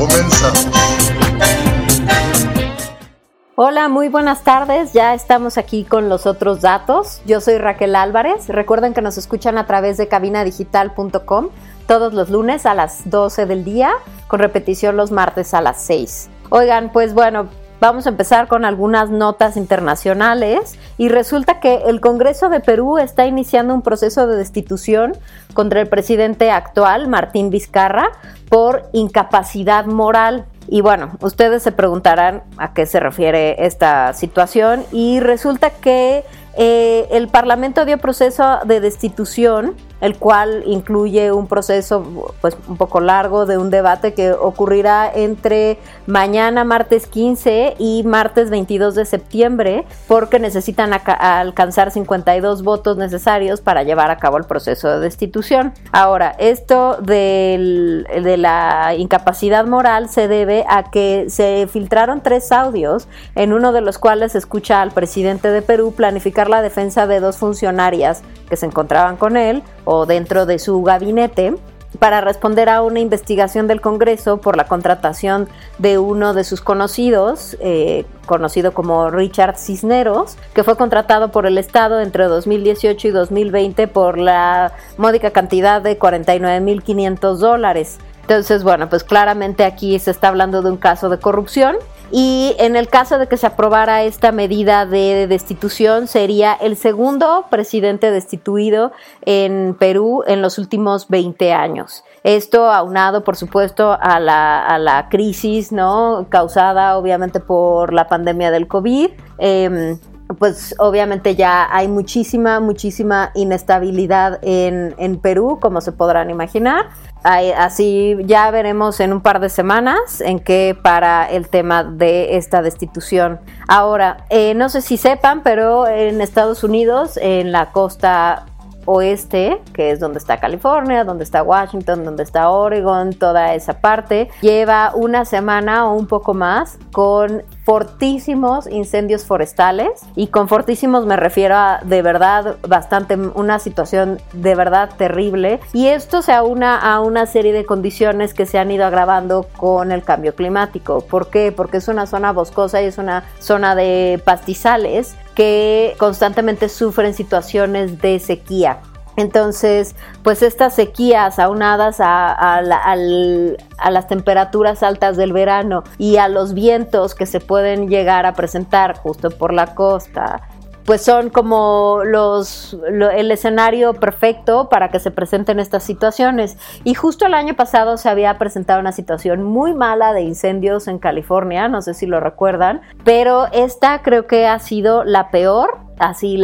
Comenzamos. Hola, muy buenas tardes. Ya estamos aquí con los otros datos. Yo soy Raquel Álvarez. Recuerden que nos escuchan a través de cabinadigital.com todos los lunes a las 12 del día, con repetición los martes a las 6. Oigan, pues bueno, Vamos a empezar con algunas notas internacionales y resulta que el Congreso de Perú está iniciando un proceso de destitución contra el presidente actual, Martín Vizcarra, por incapacidad moral. Y bueno, ustedes se preguntarán a qué se refiere esta situación y resulta que eh, el Parlamento dio proceso de destitución el cual incluye un proceso pues un poco largo de un debate que ocurrirá entre mañana martes 15 y martes 22 de septiembre porque necesitan alcanzar 52 votos necesarios para llevar a cabo el proceso de destitución. Ahora, esto de la incapacidad moral se debe a que se filtraron tres audios en uno de los cuales se escucha al presidente de Perú planificar la defensa de dos funcionarias que se encontraban con él o dentro de su gabinete para responder a una investigación del Congreso por la contratación de uno de sus conocidos, eh, conocido como Richard Cisneros, que fue contratado por el Estado entre 2018 y 2020 por la módica cantidad de 49.500 dólares. Entonces, bueno, pues claramente aquí se está hablando de un caso de corrupción y en el caso de que se aprobara esta medida de destitución, sería el segundo presidente destituido en Perú en los últimos 20 años. Esto aunado, por supuesto, a la, a crisis ¿no? causada obviamente por la pandemia del COVID. Em, pues obviamente ya hay muchísima, muchísima inestabilidad en, en Perú, como se podrán imaginar. así ya veremos en un par de semanas en qué para el tema de esta destitución. Ahora, eh, no sé si sepan, pero en Estados Unidos, en la costa oeste, que es donde está California, donde está Washington, donde está Oregon, toda esa parte, lleva una semana o un poco más con fortísimos incendios forestales y con fortísimos me refiero a de verdad bastante una situación de verdad terrible y esto se aúna a una serie de condiciones que se han ido agravando con el cambio climático. ¿Por qué? Porque es una zona boscosa y es una zona de pastizales que constantemente sufren situaciones de sequía. Entonces, pues estas sequías aunadas a, las temperaturas altas del verano y a los vientos que se pueden llegar a presentar justo por la costa, pues son como los el escenario perfecto para que se presenten estas situaciones. Y justo el año pasado se había presentado una situación muy mala de incendios en California, no sé si lo recuerdan, pero esta creo que ha sido la peor así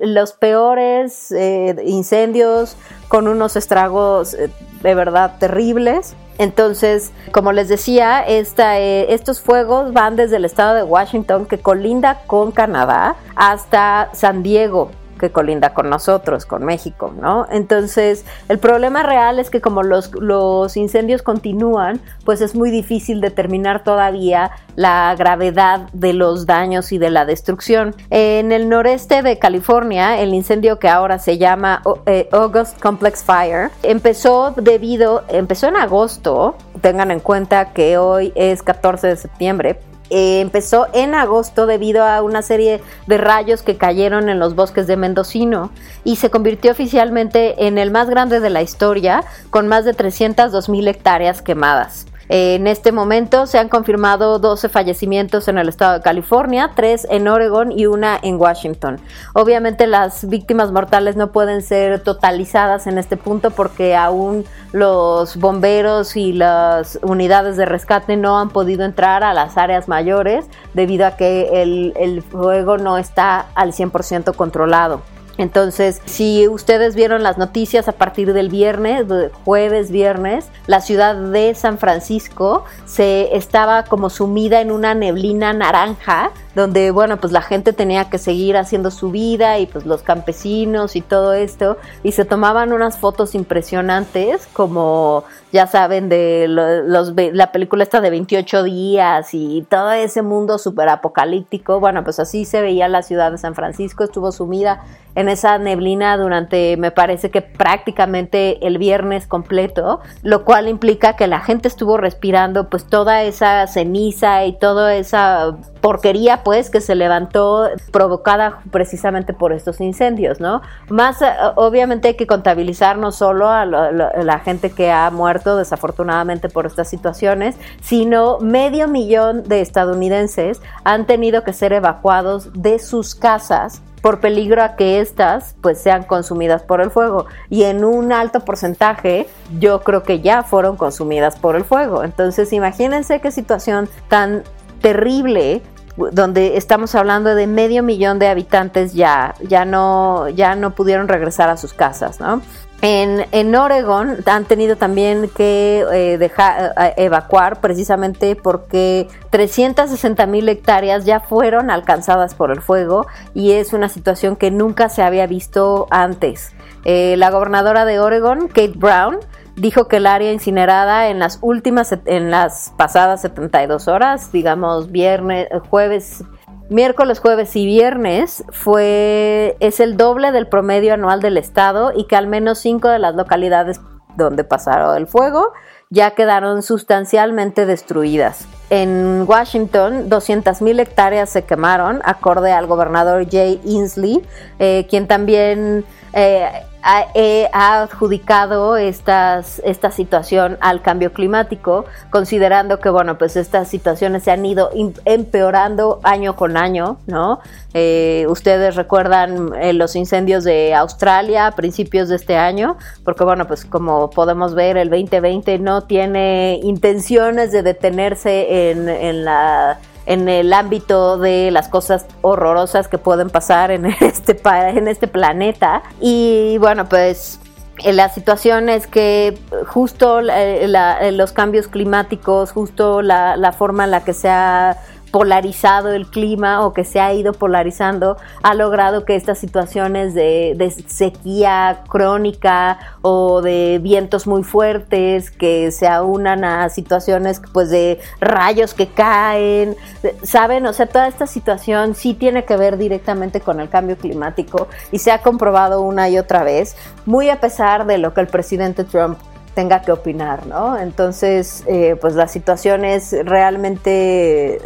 los peores eh, incendios con unos estragos eh, de verdad terribles. Entonces, como les decía, eh, estos fuegos van desde el estado de Washington, que colinda con Canadá, hasta San Diego, que colinda con nosotros, con México, ¿no? Entonces, el problema real es que como los, los incendios continúan, pues es muy difícil determinar todavía la gravedad de los daños y de la destrucción. En el noreste de California, el incendio que ahora se llama eh, August Complex Fire empezó debido, empezó en agosto, tengan en cuenta que hoy es 14 de septiembre, eh, empezó en agosto debido a una serie de rayos que cayeron en los bosques de Mendocino y se convirtió oficialmente en el más grande de la historia con más de 302 mil hectáreas quemadas. En este momento se han confirmado 12 fallecimientos en el estado de California, 3 en Oregon y una en Washington. Obviamente las víctimas mortales no pueden ser totalizadas en este punto porque aún los bomberos y las unidades de rescate no han podido entrar a las áreas mayores debido a que el, fuego no está al 100% controlado. Entonces, si ustedes vieron las noticias a partir del viernes, jueves, viernes, la ciudad de San Francisco se estaba como sumida en una neblina naranja donde, bueno, pues la gente tenía que seguir haciendo su vida y pues los campesinos y todo esto, y se tomaban unas fotos impresionantes, como ya saben, de los, la película esta de 28 días y todo ese mundo súper apocalíptico, bueno, pues así se veía la ciudad de San Francisco, estuvo sumida en esa neblina durante, me parece que prácticamente el viernes completo, lo cual implica que la gente estuvo respirando pues toda esa ceniza y toda esa porquería pues que se levantó provocada precisamente por estos incendios, ¿no? Más eh, obviamente hay que contabilizar no solo a la gente que ha muerto desafortunadamente por estas situaciones, sino medio millón de estadounidenses han tenido que ser evacuados de sus casas por peligro a que éstas pues sean consumidas por el fuego y en un alto porcentaje yo creo que ya fueron consumidas por el fuego entonces imagínense qué situación tan terrible donde estamos hablando de medio millón de habitantes ya ya no ya no pudieron regresar a sus casas no en, en, Oregon han tenido también que eh, dejar, eh, evacuar precisamente porque 360 mil hectáreas ya fueron alcanzadas por el fuego y es una situación que nunca se había visto antes. Eh, la gobernadora de Oregon, Kate Brown, dijo que el área incinerada en las últimas, en las pasadas 72 horas, digamos viernes, jueves, miércoles, jueves y viernes fue es el doble del promedio anual del estado y que al menos cinco de las localidades donde pasaron el fuego ya quedaron sustancialmente destruidas. En Washington, 200.000 hectáreas se quemaron, acorde al gobernador Jay Inslee, eh, quien también eh, ha, adjudicado esta situación al cambio climático, considerando que, bueno, pues estas situaciones se han ido empeorando año con año, ¿no? Eh, ustedes recuerdan eh, los incendios de Australia a principios de este año, porque, bueno, pues como podemos ver, el 2020 no tiene intenciones de detenerse en, en la en el ámbito de las cosas horrorosas que pueden pasar en este, en este planeta. Y bueno, pues eh, la situación es que justo los cambios climáticos, justo la, la, forma en la que se ha polarizado el clima o que se ha ido polarizando ha logrado que estas situaciones de, sequía crónica o de vientos muy fuertes que se aunan a situaciones pues de rayos que caen, saben, o sea, toda esta situación sí tiene que ver directamente con el cambio climático y se ha comprobado una y otra vez, muy a pesar de lo que el presidente Trump tenga que opinar, ¿no? Entonces, eh, pues la situación es realmente,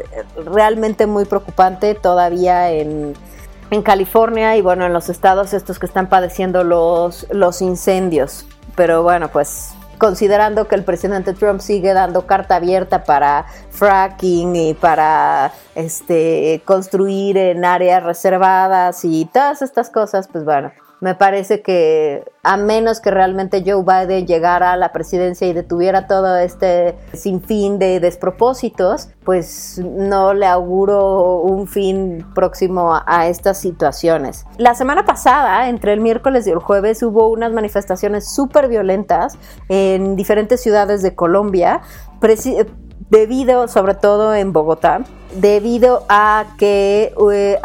realmente muy preocupante todavía en, en, California y bueno, en los estados estos que están padeciendo los, los incendios. Pero bueno, pues considerando que el presidente Trump sigue dando carta abierta para fracking y para este construir en áreas reservadas y todas estas cosas, pues bueno, me parece que a menos que realmente Joe Biden llegara a la presidencia y detuviera todo este sinfín de despropósitos, pues no le auguro un fin próximo a, estas situaciones. La semana pasada, entre el miércoles y el jueves, hubo unas manifestaciones súper violentas en diferentes ciudades de Colombia, debido, sobre todo en Bogotá, debido a que eh,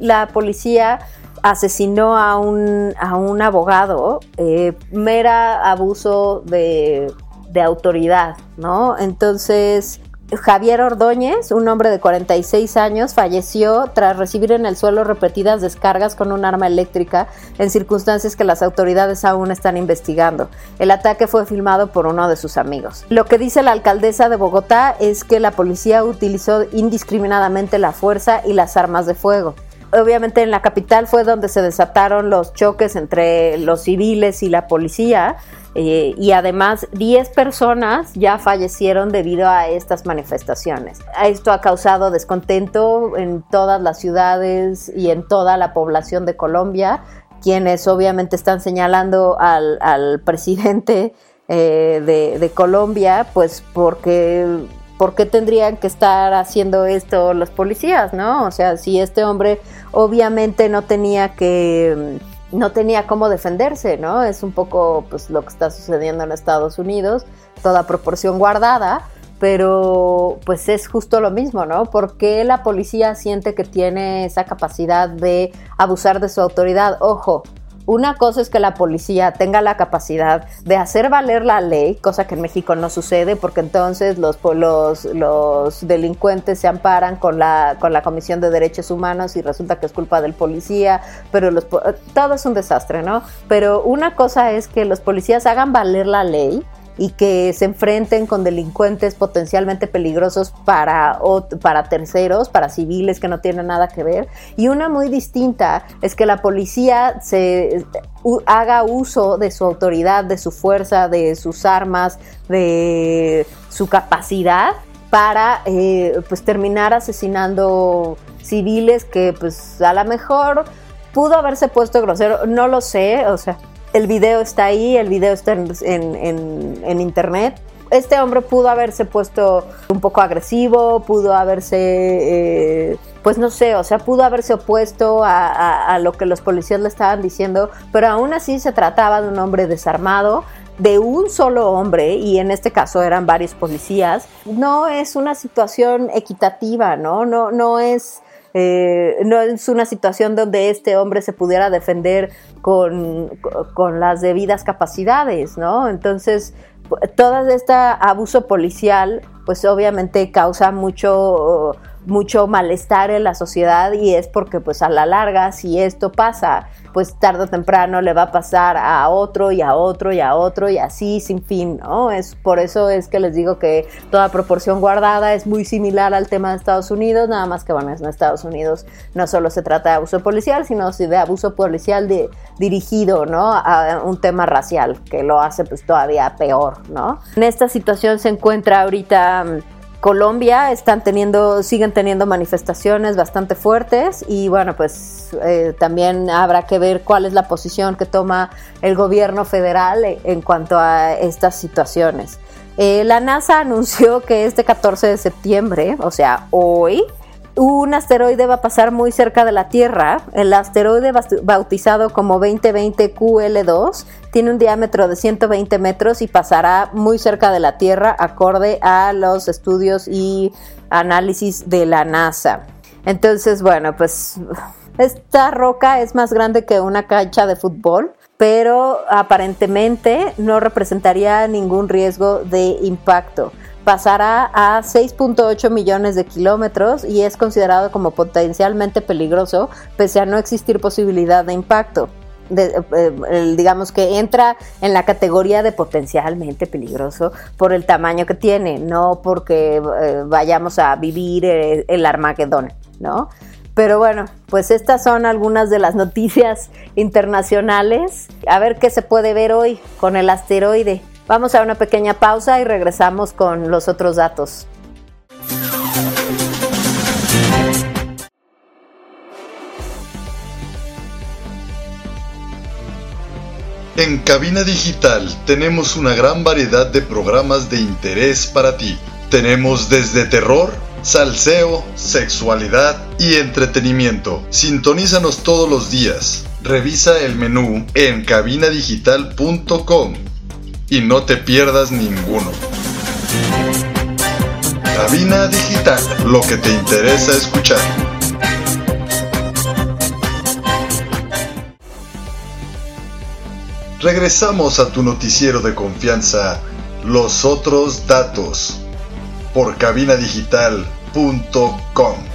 la policía asesinó a un, a un abogado, eh, mera abuso de, de autoridad, ¿no? Entonces, Javier Ordóñez, un hombre de 46 años, falleció tras recibir en el suelo repetidas descargas con un arma eléctrica en circunstancias que las autoridades aún están investigando. El ataque fue filmado por uno de sus amigos. Lo que dice la alcaldesa de Bogotá es que la policía utilizó indiscriminadamente la fuerza y las armas de fuego obviamente en la capital fue donde se desataron los choques entre los civiles y la policía. Eh, y además 10 personas ya fallecieron debido a estas manifestaciones. Esto ha causado descontento en todas las ciudades y en toda la población de Colombia, quienes obviamente están señalando al, presidente eh, de, de Colombia, pues porque ¿por qué tendrían que estar haciendo esto los policías, no? O sea, si este hombre obviamente no tenía que no tenía cómo defenderse, ¿no? Es un poco pues lo que está sucediendo en Estados Unidos, toda proporción guardada, pero pues es justo lo mismo, ¿no? Porque la policía siente que tiene esa capacidad de abusar de su autoridad? Ojo, una cosa es que la policía tenga la capacidad de hacer valer la ley, cosa que en México no sucede porque entonces los, los, los delincuentes se amparan con la, con la Comisión de Derechos Humanos y resulta que es culpa del policía, pero los, todo es un desastre, ¿no? Pero una cosa es que los policías hagan valer la ley y que se enfrenten con delincuentes potencialmente peligrosos para, para terceros, para civiles que no tienen nada que ver. Y una muy distinta es que la policía se haga uso de su autoridad, de su fuerza, de sus armas, de su capacidad para eh, pues terminar asesinando civiles que pues a lo mejor pudo haberse puesto grosero, no lo sé, o sea, el video está ahí, el video está en, internet. Este hombre pudo haberse puesto un poco agresivo, pudo haberse, eh, pues no sé, o sea, pudo haberse opuesto a, lo que los policías le estaban diciendo, pero aún así se trataba de un hombre desarmado, de un solo hombre, y en este caso eran varios policías, no es una situación equitativa, ¿no? No, no es eh, no es una situación donde este hombre se pudiera defender con, con las debidas capacidades, ¿no? Entonces, todo este abuso policial, pues obviamente causa mucho mucho malestar en la sociedad y es porque pues a la larga si esto pasa pues tarde o temprano le va a pasar a otro y a otro y a otro y así sin fin, ¿no? Es por eso es que les digo que toda proporción guardada es muy similar al tema de Estados Unidos, nada más que bueno, en Estados Unidos no solo se trata de abuso policial, sino de abuso policial de, dirigido, ¿no? A un tema racial, que lo hace pues todavía peor, ¿no? En esta situación se encuentra ahorita Colombia están teniendo, siguen teniendo manifestaciones bastante fuertes y bueno, pues eh, también habrá que ver cuál es la posición que toma el gobierno federal en cuanto a estas situaciones. Eh, la NASA anunció que este 14 de septiembre, o sea, hoy, un asteroide va a pasar muy cerca de la Tierra. El asteroide bautizado como 2020 QL2 tiene un diámetro de 120 metros y pasará muy cerca de la Tierra acorde a los estudios y análisis de la NASA. Entonces, bueno, pues esta roca es más grande que una cancha de fútbol, pero aparentemente no representaría ningún riesgo de impacto pasará a 6.8 millones de kilómetros y es considerado como potencialmente peligroso pese a no existir posibilidad de impacto. Eh, digamos que entra en la categoría de potencialmente peligroso por el tamaño que tiene, no porque eh, vayamos a vivir eh, el Armagedón, ¿no? Pero bueno, pues estas son algunas de las noticias internacionales. A ver qué se puede ver hoy con el asteroide. Vamos a una pequeña pausa y regresamos con los otros datos. En Cabina Digital tenemos una gran variedad de programas de interés para ti. Tenemos desde terror, salseo, sexualidad y entretenimiento. Sintonízanos todos los días. Revisa el menú en cabinadigital.com y no te pierdas ninguno. Cabina Digital, lo que te interesa escuchar. Regresamos a tu noticiero de confianza, Los Otros Datos, por cabinadigital.com.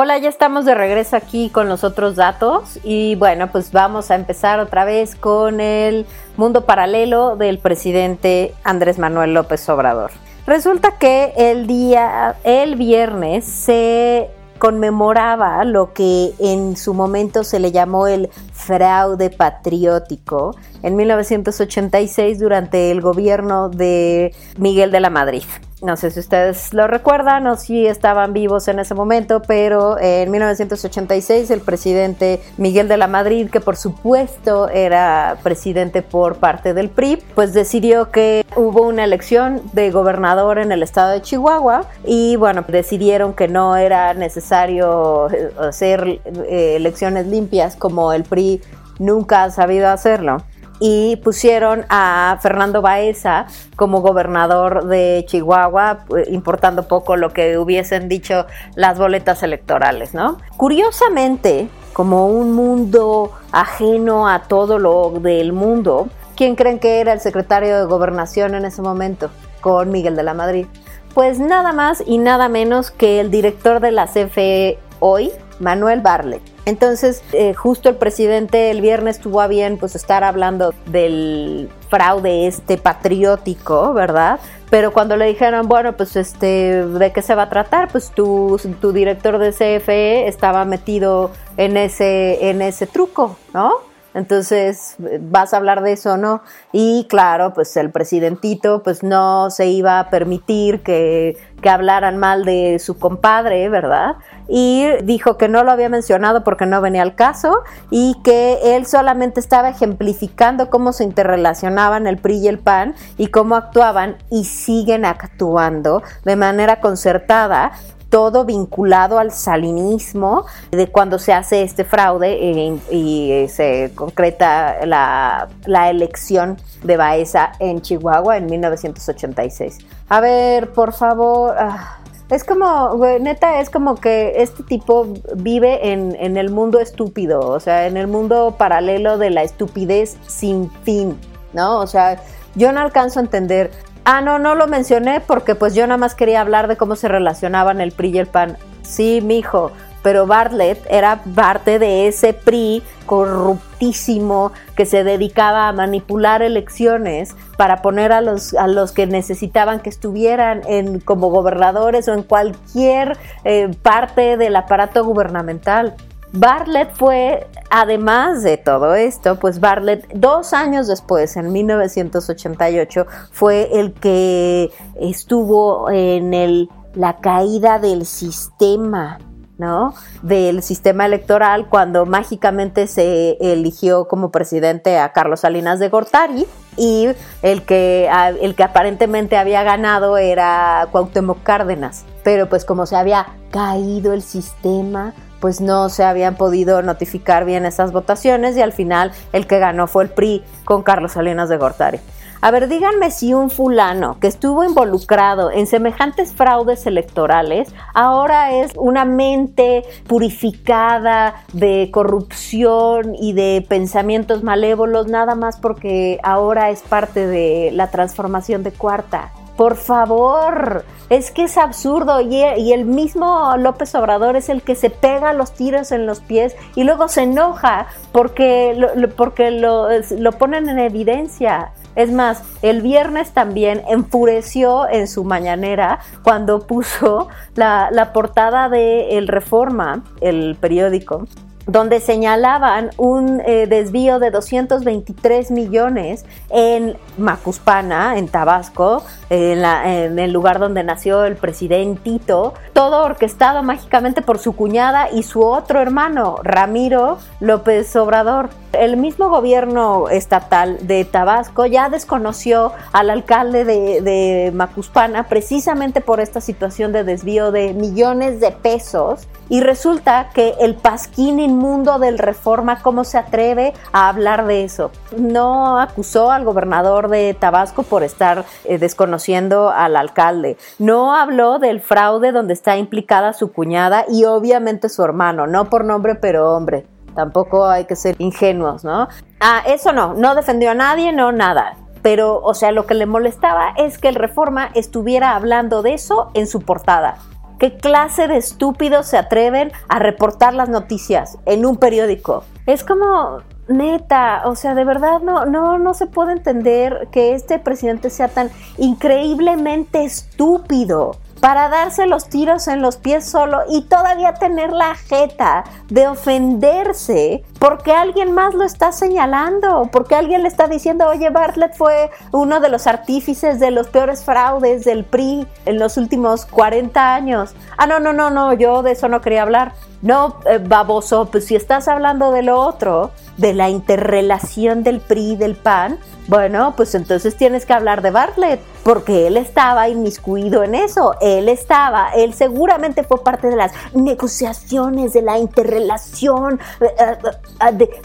Hola, ya estamos de regreso aquí con los otros datos y bueno, pues vamos a empezar otra vez con el mundo paralelo del presidente Andrés Manuel López Obrador. Resulta que el día, el viernes se conmemoraba lo que en su momento se le llamó el fraude patriótico en 1986 durante el gobierno de Miguel de la Madrid. No sé si ustedes lo recuerdan o si estaban vivos en ese momento, pero en 1986 el presidente Miguel de la Madrid, que por supuesto era presidente por parte del PRI, pues decidió que hubo una elección de gobernador en el estado de Chihuahua y bueno, decidieron que no era necesario eh, hacer eh, elecciones limpias como el PRI nunca ha sabido hacerlo y pusieron a Fernando Baeza como gobernador de Chihuahua, eh, importando poco lo que hubiesen dicho las boletas electorales, ¿no? Curiosamente, como un mundo ajeno a todo lo del mundo, ¿quién creen que era el secretario de gobernación en ese momento? Con Miguel de la Madrid. Pues nada más y nada menos que el director de la CFE hoy, Manuel Barlet. Entonces, eh, justo el presidente el viernes tuvo a bien pues estar hablando del fraude este patriótico, ¿verdad? Pero cuando le dijeron, bueno, pues este, ¿de qué se va a tratar? Pues tu, tu director de CFE estaba metido en ese, en ese truco, ¿no? Entonces, vas a hablar de eso, ¿no? Y claro, pues el presidentito pues no se iba a permitir que, que hablaran mal de su compadre, ¿verdad? y dijo que no lo había mencionado porque no venía al caso y que él solamente estaba ejemplificando cómo se interrelacionaban el PRI y el PAN y cómo actuaban y siguen actuando de manera concertada todo vinculado al salinismo de cuando se hace este fraude eh, y, se concreta la, la, elección de Baeza en Chihuahua en 1986. A ver, por favor. Ah, es como, neta, es como que este tipo vive en, en, el mundo estúpido, o sea, en el mundo paralelo de la estupidez sin fin, ¿no? O sea, yo no alcanzo a entender. Ah, no, no lo mencioné porque pues yo nada más quería hablar de cómo se relacionaban el PRI y el PAN. Sí, mijo, pero Bartlett era parte de ese PRI corruptísimo que se dedicaba a manipular elecciones para poner a los, a los que necesitaban que estuvieran en, como gobernadores o en cualquier eh, parte del aparato gubernamental. Bartlett fue, además de todo esto, pues Bartlett dos años después, en 1988, fue el que estuvo en el, la caída del sistema ¿no? Del sistema electoral cuando mágicamente se eligió como presidente a Carlos Salinas de Gortari y el que, el que aparentemente había ganado era Cuauhtémoc Cárdenas. Pero pues como se había caído el sistema, pues no se habían podido notificar bien esas votaciones y al final el que ganó fue el PRI con Carlos Salinas de Gortari. A ver, díganme si un fulano que estuvo involucrado en semejantes fraudes electorales ahora es una mente purificada de corrupción y de pensamientos malévolos, nada más porque ahora es parte de la transformación de cuarta. Por favor, es que es absurdo y, el mismo López Obrador es el que se pega los tiros en los pies y luego se enoja porque porque lo, lo ponen en evidencia. Es más, el viernes también enfureció en su mañanera cuando puso la, portada de El Reforma, el periódico, donde señalaban un eh, desvío de 223 millones en Macuspana, en Tabasco, en, en, el lugar donde nació el presidentito, todo orquestado mágicamente por su cuñada y su otro hermano, Ramiro López Obrador. El mismo gobierno estatal de Tabasco ya desconoció al alcalde de, Macuspana precisamente por esta situación de desvío de millones de pesos y resulta que el pasquín inmundo del reforma, ¿cómo se atreve a hablar de eso? No acusó al gobernador de Tabasco por estar eh, desconociendo al alcalde. No habló del fraude donde está implicada su cuñada y obviamente su hermano, no por nombre pero hombre. Tampoco hay que ser ingenuos, ¿no? Ah, eso no, no defendió a nadie, no nada pero, o sea, lo que le molestaba es que el Reforma estuviera hablando de eso en su portada. ¿Qué clase de estúpidos se atreven a reportar las noticias en un periódico? Es como, neta, o sea, de verdad no, no, no se puede entender que este presidente sea tan increíblemente estúpido para darse los tiros en los pies solo y todavía tener la jeta de ofenderse porque alguien más lo está señalando, porque alguien le está diciendo, oye, Bartlett fue uno de los artífices de los peores fraudes del PRI en los últimos 40 años. Ah, no, no, no, no, yo de eso no quería hablar. No, eh, baboso, pues si estás hablando de lo otro, de la interrelación del PRI y del PAN, bueno, pues entonces tienes que hablar de Bartlett, porque él estaba inmiscuido en eso, él estaba, él seguramente fue parte de las negociaciones, de la interrelación, eh, eh,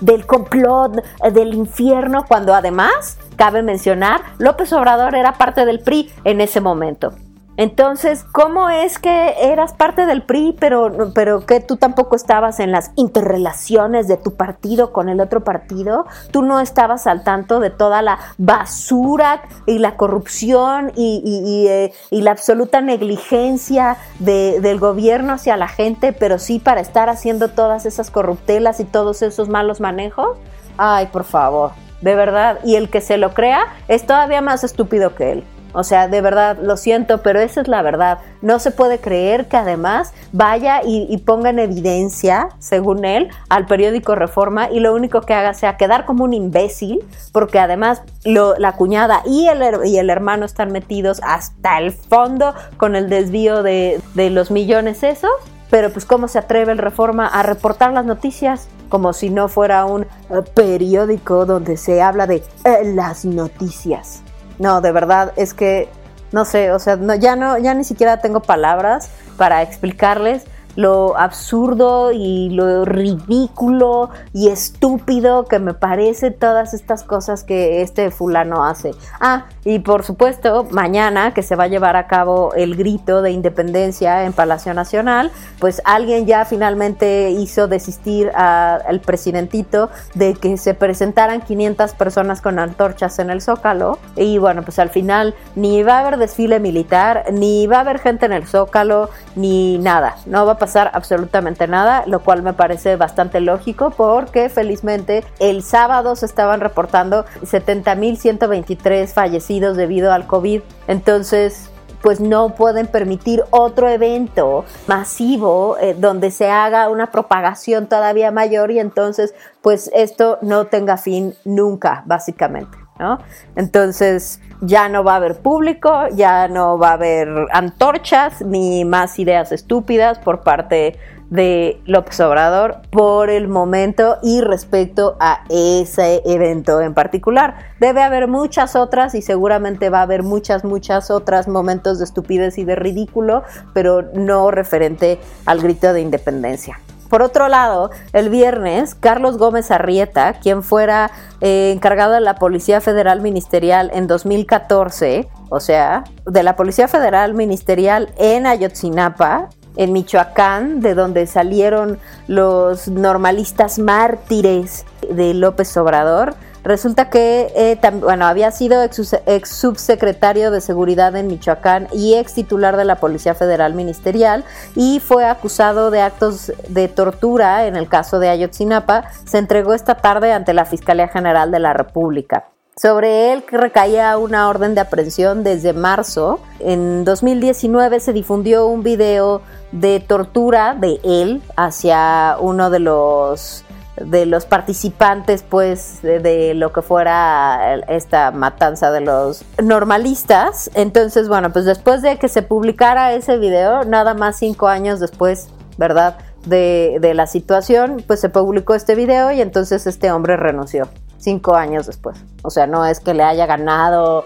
del complot, del infierno, cuando además, cabe mencionar, López Obrador era parte del PRI en ese momento. Entonces, ¿cómo es que eras parte del PRI, pero, pero que tú tampoco estabas en las interrelaciones de tu partido con el otro partido? ¿Tú no estabas al tanto de toda la basura y la corrupción y, eh, la absoluta negligencia del gobierno hacia la gente, pero sí para estar haciendo todas esas corruptelas y todos esos malos manejos? Ay, por favor, de verdad. Y el que se lo crea es todavía más estúpido que él. O sea, de verdad, lo siento, pero esa es la verdad. No se puede creer que además vaya y, ponga en evidencia, según él, al periódico Reforma y lo único que haga sea quedar como un imbécil, porque además la cuñada y el, hermano están metidos hasta el fondo con el desvío de, los millones esos. Pero pues cómo se atreve el Reforma a reportar las noticias como si no fuera un eh, periódico donde se habla de eh, las noticias. No, de verdad, es que no sé, o sea, no, ya no, ya ni siquiera tengo palabras para explicarles lo absurdo y lo ridículo y estúpido que me parece todas estas cosas que este fulano hace. Ah, y por supuesto, mañana que se va a llevar a cabo el grito de independencia en Palacio Nacional, pues alguien ya finalmente hizo desistir al presidentito de que se presentaran 500 personas con antorchas en el Zócalo. Y bueno, pues al final ni va a haber desfile militar, ni va a haber gente en el Zócalo, ni nada. No va a pasar absolutamente nada, lo cual me parece bastante lógico porque felizmente el sábado se estaban reportando 70.123 fallecidos debido al COVID. Entonces, pues no pueden permitir otro evento masivo eh, donde se haga una propagación todavía mayor y entonces pues esto no tenga fin nunca, básicamente. ¿No? Entonces ya no va a haber público, ya no va a haber antorchas ni más ideas estúpidas por parte de López Obrador por el momento y respecto a ese evento en particular. Debe haber muchas otras y seguramente va a haber muchas, muchas otras momentos de estupidez y de ridículo, pero no referente al grito de independencia. Por otro lado, el viernes, Carlos Gómez Arrieta, quien fuera eh, encargado de la Policía Federal Ministerial en 2014, o sea, de la Policía Federal Ministerial en Ayotzinapa, en Michoacán, de donde salieron los normalistas mártires de López Obrador, Resulta que eh, bueno, había sido ex, subsecretario de Seguridad en Michoacán y ex titular de la Policía Federal Ministerial y fue acusado de actos de tortura en el caso de Ayotzinapa. Se entregó esta tarde ante la Fiscalía General de la República. Sobre él recaía una orden de aprehensión desde marzo. En 2019 se difundió un video de tortura de él hacia uno de los de los participantes pues de, lo que fuera esta matanza de los normalistas. Entonces bueno pues después de que se publicara ese video nada más cinco años después verdad de, de la situación pues se publicó este video y entonces este hombre renunció cinco años después. O sea, no es que le haya ganado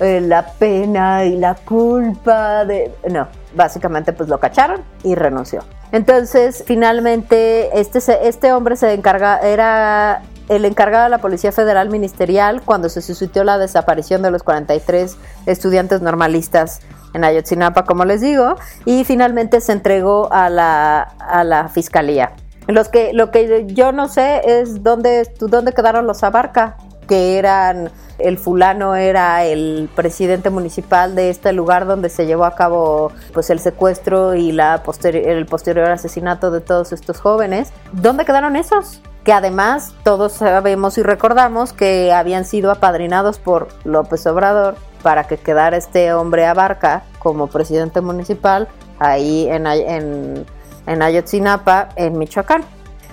eh, la pena y la culpa de... No, básicamente pues lo cacharon y renunció. Entonces, finalmente, este, este hombre se encarga, era el encargado de la Policía Federal Ministerial cuando se suscitó la desaparición de los 43 estudiantes normalistas en Ayotzinapa, como les digo, y finalmente se entregó a la, a la fiscalía. Los que, lo que yo no sé es dónde, dónde quedaron los Abarca, que eran, el fulano era el presidente municipal de este lugar donde se llevó a cabo pues el secuestro y la el posterior asesinato de todos estos jóvenes. ¿Dónde quedaron esos? Que además todos sabemos y recordamos que habían sido apadrinados por López Obrador para que quedara este hombre Abarca como presidente municipal ahí en, en en Ayotzinapa, en Michoacán.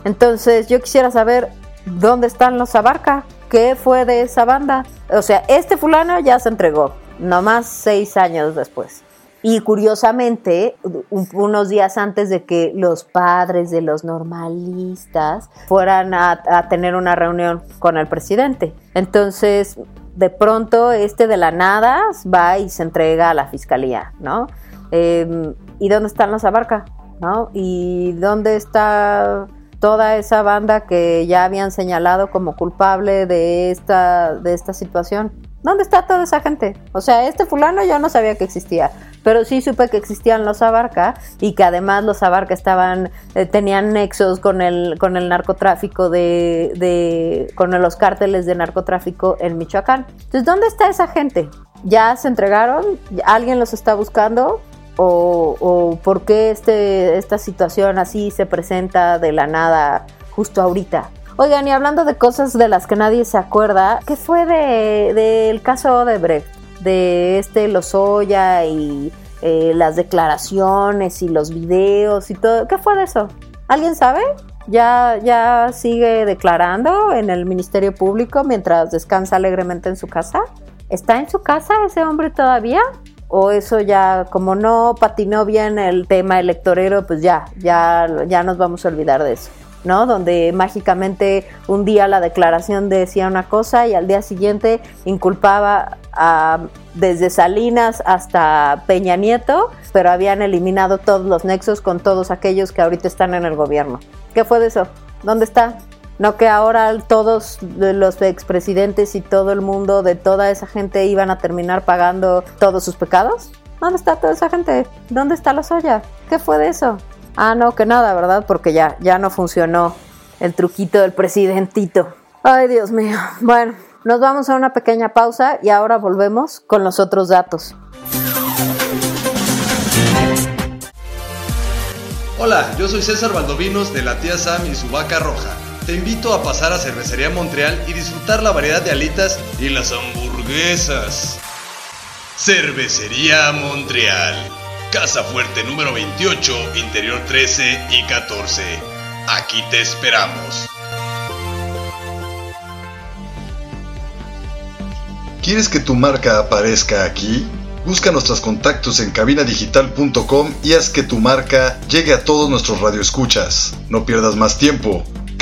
Entonces yo quisiera saber dónde están los Abarca, qué fue de esa banda. O sea, este fulano ya se entregó, nomás seis años después. Y curiosamente, unos días antes de que los padres de los normalistas fueran a, tener una reunión con el presidente. Entonces, de pronto, este de la nada va y se entrega a la fiscalía, ¿no? Em, ¿Y dónde están los Abarca? ¿Y dónde está toda esa banda que ya habían señalado como culpable de esta, de esta situación? ¿Dónde está toda esa gente? O sea, este fulano yo no sabía que existía, pero sí supe que existían los Abarca y que además los Abarca estaban, eh, tenían nexos con el, con el narcotráfico de, con los cárteles de narcotráfico en Michoacán. Entonces, ¿dónde está esa gente? ¿Ya se entregaron? ¿Alguien los está buscando? ¿O, o por qué este, esta situación así se presenta de la nada justo ahorita? Oigan, y hablando de cosas de las que nadie se acuerda, ¿qué fue del de, caso de Brecht? De este Lozoya y eh, las declaraciones y los videos y todo. ¿Qué fue de eso? ¿Alguien sabe? ¿Ya, ¿Ya sigue declarando en el Ministerio Público mientras descansa alegremente en su casa? ¿Está en su casa ese hombre todavía? O eso ya como no patinó bien el tema electorero, pues ya, ya, ya nos vamos a olvidar de eso. ¿no? Donde mágicamente un día la declaración decía una cosa y al día siguiente inculpaba a, desde Salinas hasta Peña Nieto, pero habían eliminado todos los nexos con todos aquellos que ahorita están en el gobierno. ¿Qué fue de eso? ¿Dónde está? ¿No que ahora todos los expresidentes y todo el mundo de toda esa gente iban a terminar pagando todos sus pecados? ¿Dónde está toda esa gente? ¿Dónde está la soya? ¿Qué fue de eso? Ah, no, que nada, ¿verdad? Porque ya, ya no funcionó el truquito del presidentito. Ay, Dios mío. Bueno, nos vamos a una pequeña pausa y ahora volvemos con los otros datos. Hola, yo soy César Valdovinos de la tía Sam y su vaca roja. Te invito a pasar a Cervecería Montreal y disfrutar la variedad de alitas y las hamburguesas. Cervecería Montreal Casa Fuerte número 28, Interior 13 y 14. Aquí te esperamos. ¿Quieres que tu marca aparezca aquí? Busca nuestros contactos en cabinadigital.com y haz que tu marca llegue a todos nuestros radioescuchas. No pierdas más tiempo.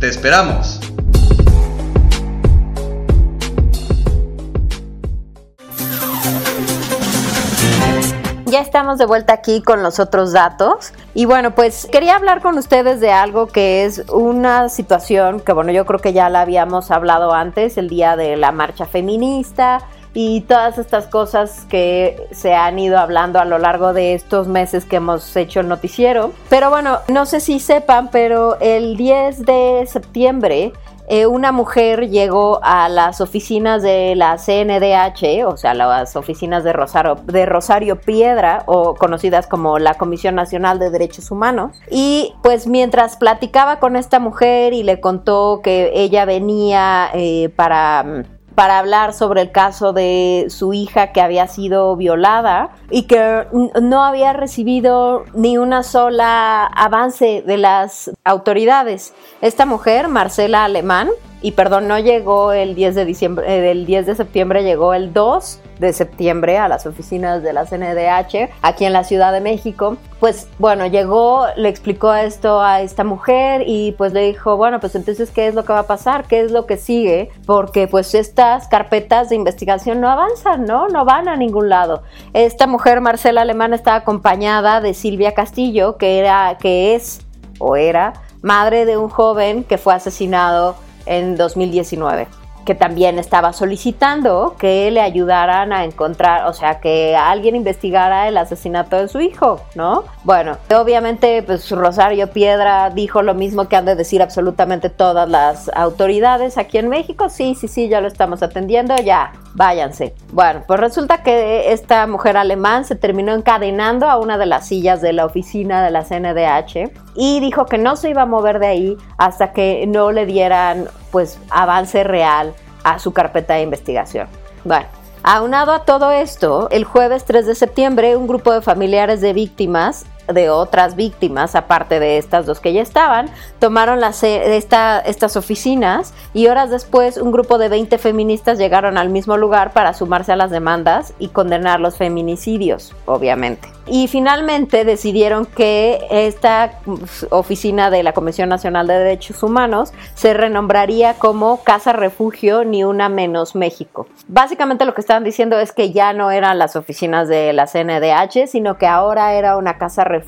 Te esperamos. Ya estamos de vuelta aquí con los otros datos. Y bueno, pues quería hablar con ustedes de algo que es una situación que, bueno, yo creo que ya la habíamos hablado antes, el día de la marcha feminista y todas estas cosas que se han ido hablando a lo largo de estos meses que hemos hecho el noticiero. Pero bueno, no sé si sepan, pero el 10 de septiembre eh, una mujer llegó a las oficinas de la CNDH, o sea, las oficinas de Rosario, de Rosario Piedra, o conocidas como la Comisión Nacional de Derechos Humanos, y pues mientras platicaba con esta mujer y le contó que ella venía eh, para para hablar sobre el caso de su hija que había sido violada y que no había recibido ni una sola avance de las autoridades. Esta mujer, Marcela Alemán, y perdón, no llegó el 10 de diciembre, eh, del 10 de septiembre, llegó el 2 de septiembre a las oficinas de la CNDH aquí en la Ciudad de México. Pues bueno, llegó, le explicó esto a esta mujer y pues le dijo, bueno, pues entonces, ¿qué es lo que va a pasar? ¿Qué es lo que sigue? Porque pues estas carpetas de investigación no avanzan, ¿no? No van a ningún lado. Esta mujer, Marcela Alemán, está acompañada de Silvia Castillo, que era, que es o era madre de un joven que fue asesinado en 2019 que también estaba solicitando que le ayudaran a encontrar, o sea, que alguien investigara el asesinato de su hijo, ¿no? Bueno, obviamente, pues Rosario Piedra dijo lo mismo que han de decir absolutamente todas las autoridades aquí en México. Sí, sí, sí, ya lo estamos atendiendo, ya, váyanse. Bueno, pues resulta que esta mujer alemán se terminó encadenando a una de las sillas de la oficina de la CNDH y dijo que no se iba a mover de ahí hasta que no le dieran pues avance real a su carpeta de investigación. Bueno, aunado a todo esto, el jueves 3 de septiembre un grupo de familiares de víctimas de otras víctimas, aparte de estas dos que ya estaban, tomaron estas oficinas y horas después un grupo de 20 feministas llegaron al mismo lugar para sumarse a las demandas y condenar los feminicidios, obviamente. Y finalmente decidieron que esta oficina de la Comisión Nacional de Derechos Humanos se renombraría como Casa Refugio Ni Una Menos México. Básicamente lo que estaban diciendo es que ya no eran las oficinas de la CNDH, sino que ahora era una casa refugio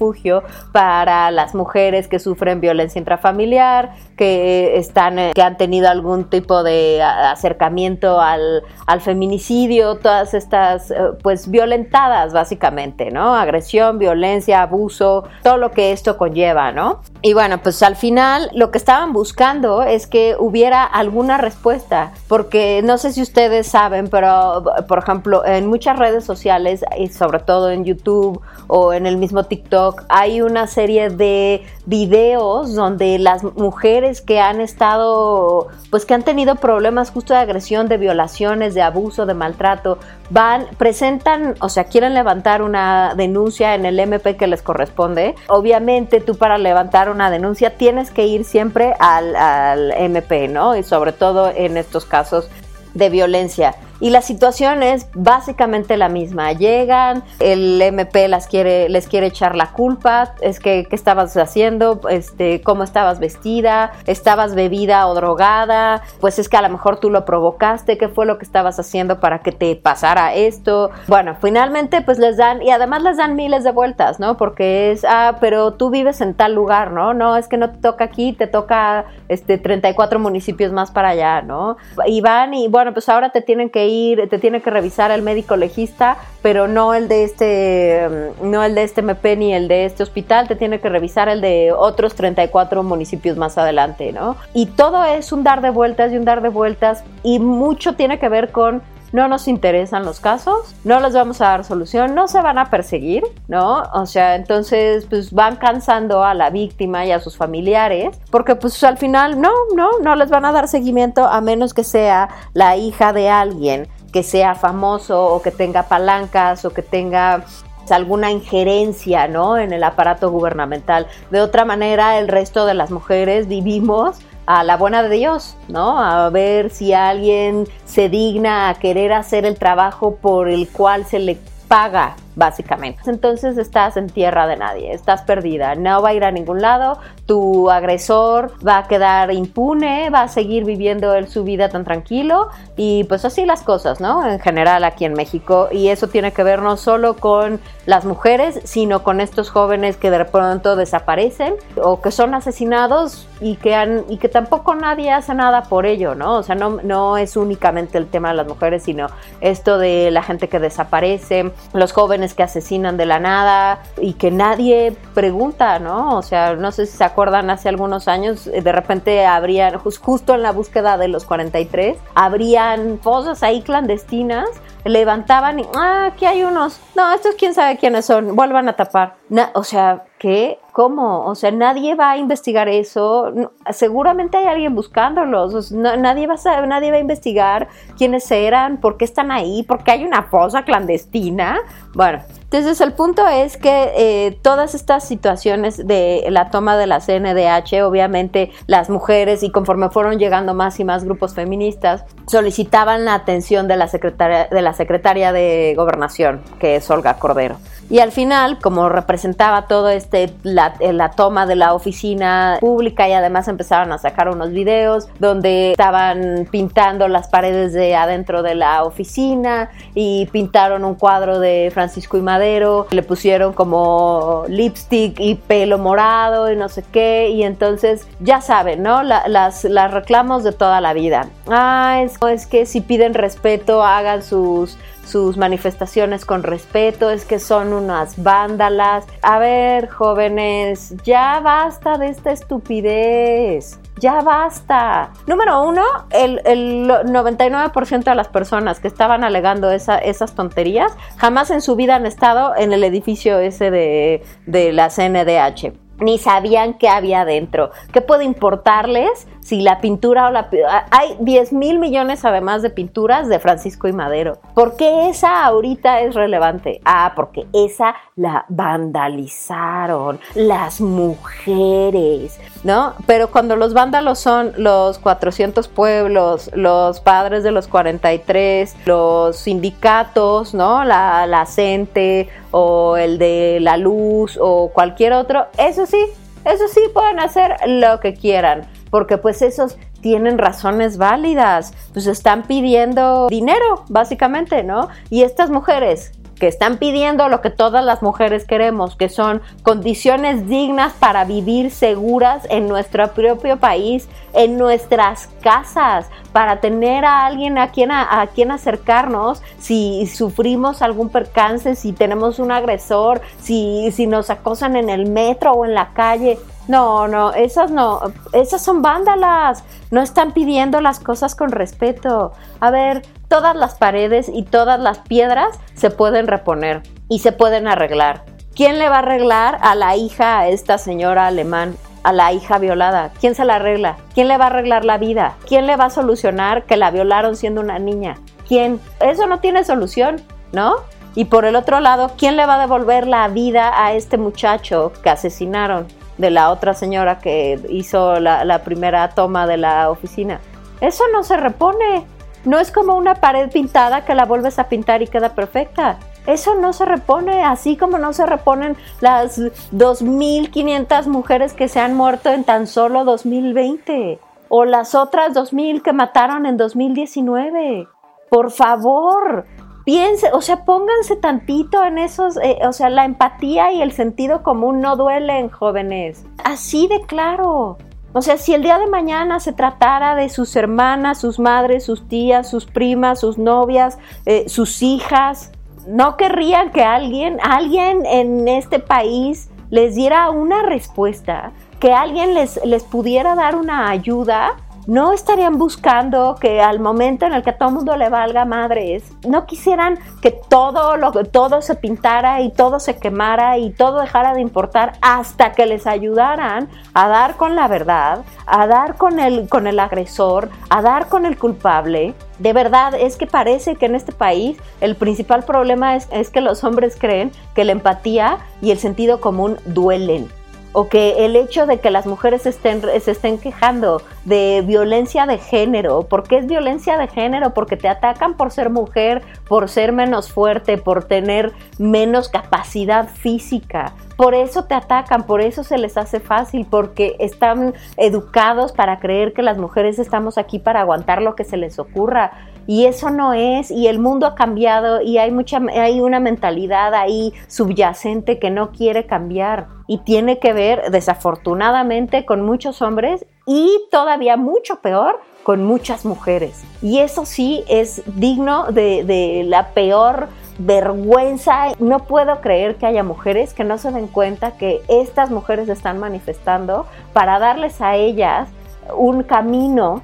para las mujeres que sufren violencia intrafamiliar, que están eh, que han tenido algún tipo de acercamiento al, al feminicidio, todas estas eh, pues violentadas básicamente, ¿no? Agresión, violencia, abuso, todo lo que esto conlleva, ¿no? Y bueno, pues al final lo que estaban buscando es que hubiera alguna respuesta, porque no sé si ustedes saben, pero por ejemplo, en muchas redes sociales y sobre todo en YouTube o en el mismo TikTok hay una serie de videos donde las mujeres que han estado, pues que han tenido problemas justo de agresión, de violaciones, de abuso, de maltrato, van, presentan, o sea, quieren levantar una denuncia en el MP que les corresponde. Obviamente tú para levantar una denuncia tienes que ir siempre al, al MP, ¿no? Y sobre todo en estos casos de violencia. Y la situación es básicamente la misma. Llegan, el MP las quiere, les quiere echar la culpa, es que qué estabas haciendo, este, cómo estabas vestida, estabas bebida o drogada, pues es que a lo mejor tú lo provocaste, qué fue lo que estabas haciendo para que te pasara esto. Bueno, finalmente pues les dan, y además les dan miles de vueltas, ¿no? Porque es, ah, pero tú vives en tal lugar, ¿no? No, es que no te toca aquí, te toca este 34 municipios más para allá, ¿no? Y van y bueno, pues ahora te tienen que ir te tiene que revisar el médico legista, pero no el de este, mm, no el de este MP ni el de este hospital, te tiene que revisar el de otros 34 municipios más adelante, ¿no? Y todo es un dar de vueltas y un dar de vueltas y mucho tiene que ver con no nos interesan los casos, no les vamos a dar solución, no se van a perseguir, ¿no? O sea, entonces pues van cansando a la víctima y a sus familiares, porque pues al final no, no, no les van a dar seguimiento a menos que sea la hija de alguien que sea famoso o que tenga palancas o que tenga alguna injerencia ¿no? en el aparato gubernamental. De otra manera, el resto de las mujeres vivimos a la buena de Dios, ¿no? A ver si alguien se digna a querer hacer el trabajo por el cual se le paga, básicamente. Entonces estás en tierra de nadie, estás perdida, no va a ir a ningún lado, tu agresor va a quedar impune, va a seguir viviendo él su vida tan tranquilo y pues así las cosas, ¿no? En general aquí en México y eso tiene que ver no solo con las mujeres, sino con estos jóvenes que de pronto desaparecen o que son asesinados y que han y que tampoco nadie hace nada por ello, ¿no? O sea, no, no es únicamente el tema de las mujeres, sino esto de la gente que desaparece, los jóvenes que asesinan de la nada y que nadie pregunta, ¿no? O sea, no sé si se acuerdan hace algunos años, de repente habrían, justo en la búsqueda de los 43, habrían fosas ahí clandestinas levantaban y, ah, aquí hay unos, no, estos quién sabe quiénes son, vuelvan a tapar. o sea, ¿qué? ¿Cómo? O sea, nadie va a investigar eso. seguramente hay alguien buscándolos. nadie, va a nadie va a investigar quiénes eran, por qué están ahí, por qué hay una fosa clandestina. Bueno, entonces el punto es que eh, todas estas situaciones de la toma de la CNDH, obviamente las mujeres y conforme fueron llegando más y más grupos feministas, solicitaban la atención de la secretaria de la secretaria de Gobernación, que es Olga Cordero. Y al final, como representaba todo este, la, la toma de la oficina pública y además empezaron a sacar unos videos donde estaban pintando las paredes de adentro de la oficina y pintaron un cuadro de Francisco y Madero, le pusieron como lipstick y pelo morado y no sé qué, y entonces ya saben, ¿no? las, las reclamos de toda la vida. Ah, es, es que si piden respeto, hagan sus sus manifestaciones con respeto, es que son unas vándalas. A ver, jóvenes, ya basta de esta estupidez. Ya basta. Número uno, el, 99% de las personas que estaban alegando esas tonterías jamás en su vida han estado en el edificio ese de, de la CNDH ni sabían qué había dentro. ¿Qué puede importarles si la pintura o la... Hay 10 mil millones además de pinturas de Francisco y Madero. ¿Por qué esa ahorita es relevante? Ah, porque esa la vandalizaron las mujeres, ¿no? Pero cuando los vándalos son los 400 pueblos, los padres de los 43, los sindicatos, ¿no? La, la CENTE o el de la luz o cualquier otro, eso sí, eso sí pueden hacer lo que quieran porque pues esos tienen razones válidas, pues están pidiendo dinero, básicamente, ¿no? Y estas mujeres que están pidiendo lo que todas las mujeres queremos, que son condiciones dignas para vivir seguras en nuestro propio país, en nuestras casas, para tener a alguien a quien, a, quien acercarnos si sufrimos algún percance, si tenemos un agresor, si, si nos acosan en el metro o en la calle. No, no, esas no, esas son vándalas, no están pidiendo las cosas con respeto. A ver, todas las paredes y todas las piedras se pueden reponer y se pueden arreglar. ¿Quién le va a arreglar a la hija a esta señora alemán? A la hija violada. ¿Quién se la arregla? ¿Quién le va a arreglar la vida? ¿Quién le va a solucionar que la violaron siendo una niña? ¿Quién? Eso no tiene solución, ¿no? Y por el otro lado, ¿quién le va a devolver la vida a este muchacho que asesinaron? De la otra señora que hizo la, primera toma de la oficina. Eso no se repone. No es como una pared pintada que la vuelves a pintar y queda perfecta. Eso no se repone, así como no se reponen las 2.500 mujeres que se han muerto en tan solo 2020 o las otras 2.000 que mataron en 2019. Por favor, piense, o sea, pónganse tantito en esos, eh, o sea, la empatía y el sentido común no duelen, jóvenes. Así de claro. O sea, si el día de mañana se tratara de sus hermanas, sus madres, sus tías, sus primas, sus novias, eh, sus hijas, no querrían que alguien, alguien en este país les diera una respuesta, que alguien les, les pudiera dar una ayuda no estarían buscando que al momento en el que todo el mundo le valga madres, no quisieran que todo lo todo se pintara y todo se quemara y todo dejara de importar hasta que les ayudaran a dar con la verdad, a dar con el con el agresor, a dar con el culpable. De verdad es que parece que en este país el principal problema es, es que los hombres creen que la empatía y el sentido común duelen o que el hecho de que las mujeres estén, se estén quejando de violencia de género, ¿por qué es violencia de género? Porque te atacan por ser mujer, por ser menos fuerte, por tener menos capacidad física. Por eso te atacan, por eso se les hace fácil, porque están educados para creer que las mujeres estamos aquí para aguantar lo que se les ocurra y eso no es, y el mundo ha cambiado y hay mucha hay una mentalidad ahí subyacente que no quiere cambiar y tiene que ver desafortunadamente con muchos hombres y todavía mucho peor con muchas mujeres. Y eso sí es digno de, de la peor vergüenza. No puedo creer que haya mujeres que no se den cuenta que estas mujeres están manifestando para darles a ellas un camino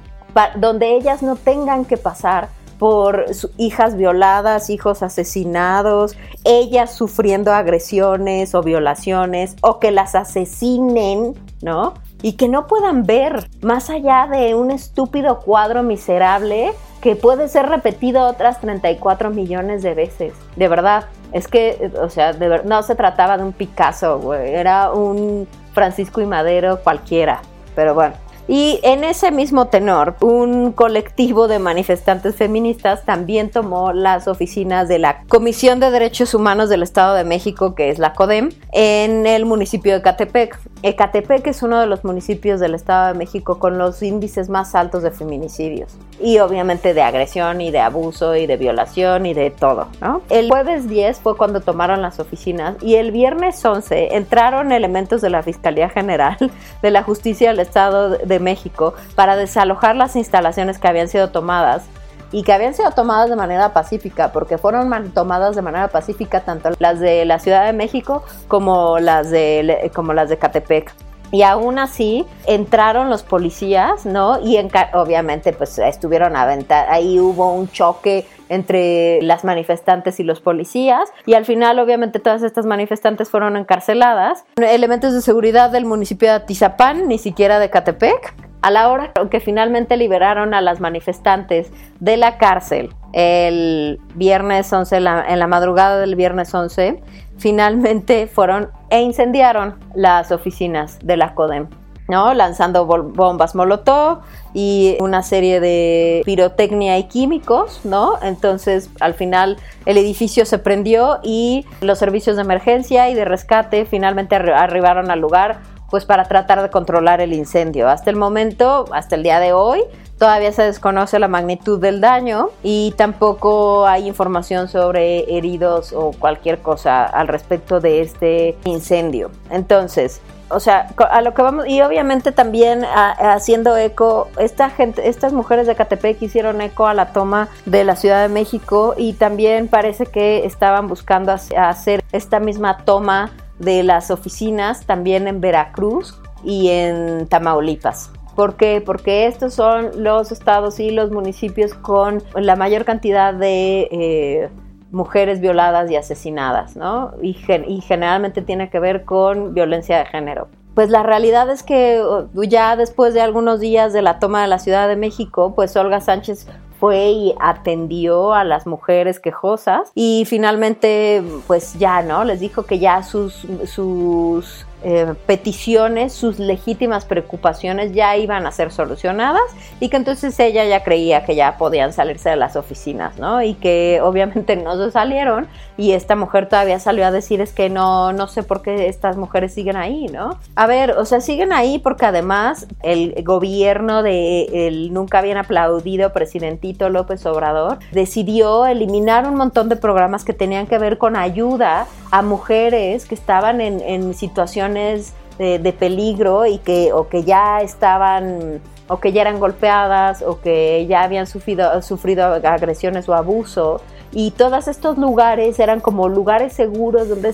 donde ellas no tengan que pasar por hijas violadas, hijos asesinados, ellas sufriendo agresiones o violaciones o que las asesinen, ¿no? Y que no puedan ver más allá de un estúpido cuadro miserable que puede ser repetido otras 34 millones de veces. De verdad, es que, o sea, no se trataba de un Picasso, güey, era un Francisco y Madero cualquiera. Pero bueno, Y en ese mismo tenor, un colectivo de manifestantes feministas también tomó las oficinas de la Comisión de Derechos Humanos del Estado de México, que es la CODEM, en el municipio de Ecatepec. Ecatepec es uno de los municipios del Estado de México con los índices más altos de feminicidios y obviamente de agresión y de abuso y de violación y de todo, ¿no? El jueves 10 fue cuando tomaron las oficinas y el viernes 11 entraron elementos de la Fiscalía General de la Justicia del Estado de México para desalojar las instalaciones que habían sido tomadas y que habían sido tomadas de manera pacífica, porque fueron tomadas de manera pacífica tanto las de la Ciudad de México como las de, como las de Catepec. Y aún así entraron los policías, ¿no? Y obviamente pues estuvieron a aventar, ahí hubo un choque entre las manifestantes y los policías y al final obviamente todas estas manifestantes fueron encarceladas. Elementos de seguridad del municipio de Atizapán, ni siquiera de Catepec. A la hora que finalmente liberaron a las manifestantes de la cárcel el viernes 11, en la madrugada del viernes 11, finalmente fueron e incendiaron las oficinas de la CODEM. ¿no? lanzando bombas molotov y una serie de pirotecnia y químicos, ¿no? Entonces, al final el edificio se prendió y los servicios de emergencia y de rescate finalmente arribaron al lugar pues para tratar de controlar el incendio. Hasta el momento, hasta el día de hoy, todavía se desconoce la magnitud del daño y tampoco hay información sobre heridos o cualquier cosa al respecto de este incendio. Entonces, o sea, a lo que vamos, y obviamente también haciendo eco, estas mujeres de Catepec hicieron eco a la toma de la Ciudad de México y también parece que estaban buscando hacer esta misma toma de las oficinas también en Veracruz y en Tamaulipas. ¿Por qué? Porque estos son los estados y los municipios con la mayor cantidad de eh, mujeres violadas y asesinadas, ¿no? Y, y generalmente tiene que ver con violencia de género. Pues la realidad es que ya después de algunos días de la toma de la Ciudad de México, pues Olga Sánchez fue y atendió a las mujeres quejosas y finalmente pues ya, ¿no? Les dijo que ya sus, sus eh, peticiones, sus legítimas preocupaciones ya iban a ser solucionadas y que entonces ella ya creía que ya podían salirse de las oficinas, ¿no? Y que obviamente no se salieron y esta mujer todavía salió a decir es que no, no sé por qué estas mujeres siguen ahí, ¿no? A ver, o sea, siguen ahí porque además el gobierno de el nunca bien aplaudido presidentito López Obrador decidió eliminar un montón de programas que tenían que ver con ayuda a mujeres que estaban en, en situaciones de, peligro y que o que ya estaban o que ya eran golpeadas o que ya habían sufrido, sufrido agresiones o abuso y todos estos lugares eran como lugares seguros donde,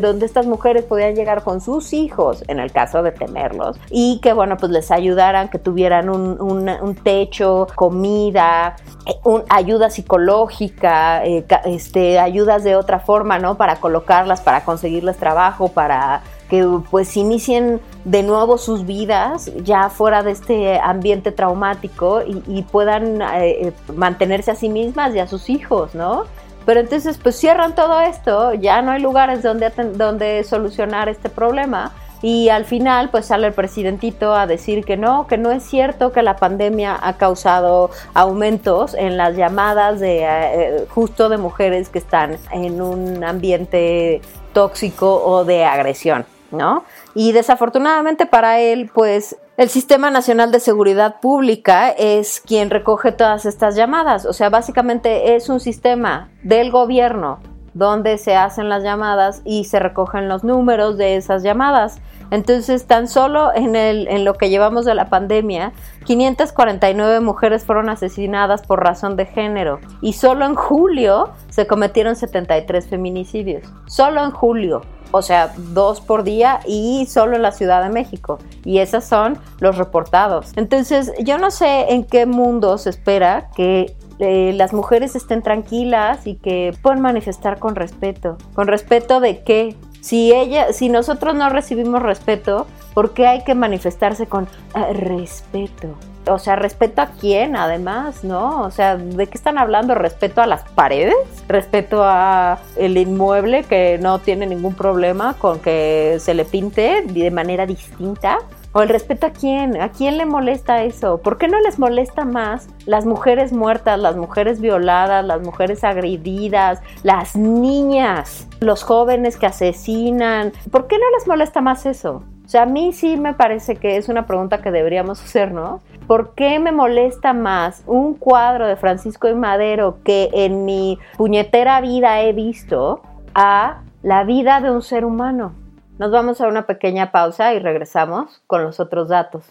donde estas mujeres podían llegar con sus hijos, en el caso de tenerlos, y que bueno, pues les ayudaran, que tuvieran un, un, techo, comida, eh, un, ayuda psicológica, eh, este, ayudas de otra forma, ¿no? Para colocarlas, para conseguirles trabajo, para que pues inicien de nuevo sus vidas ya fuera de este ambiente traumático y, puedan eh, eh, mantenerse a sí mismas y a sus hijos, ¿no? Pero entonces pues cierran todo esto, ya no hay lugares donde, donde solucionar este problema y al final pues sale el presidentito a decir que no, que no es cierto que la pandemia ha causado aumentos en las llamadas de eh, justo de mujeres que están en un ambiente tóxico o de agresión. ¿No? Y desafortunadamente para él, pues el Sistema Nacional de Seguridad Pública es quien recoge todas estas llamadas. O sea, básicamente es un sistema del gobierno donde se hacen las llamadas y se recogen los números de esas llamadas. Entonces, tan solo en, lo que llevamos de la pandemia, 549 mujeres fueron asesinadas por razón de género y solo en julio se cometieron 73 feminicidios. Solo en julio o sea, dos por día y solo en la Ciudad de México. Y esos son los reportados. Entonces, yo no sé en qué mundo se espera que eh, las mujeres estén tranquilas y que puedan manifestar con respeto. ¿Con respeto de qué? Si ella, si nosotros no recibimos respeto, ¿por qué hay que manifestarse con eh, respeto? O sea, respeto a quién, además, ¿no? O sea, ¿de qué están hablando? ¿Respeto a las paredes? ¿Respeto a el inmueble que no tiene ningún problema con que se le pinte de manera distinta? ¿O el respeto a quién? ¿A quién le molesta eso? ¿Por qué no les molesta más las mujeres muertas, las mujeres violadas, las mujeres agredidas, las niñas, los jóvenes que asesinan? ¿Por qué no les molesta más eso? O sea, a mí sí me parece que es una pregunta que deberíamos hacernos. ¿Por qué me molesta más un cuadro de Francisco y Madero que en mi puñetera vida he visto a la vida de un ser humano? Nos vamos a una pequeña pausa y regresamos con los otros datos.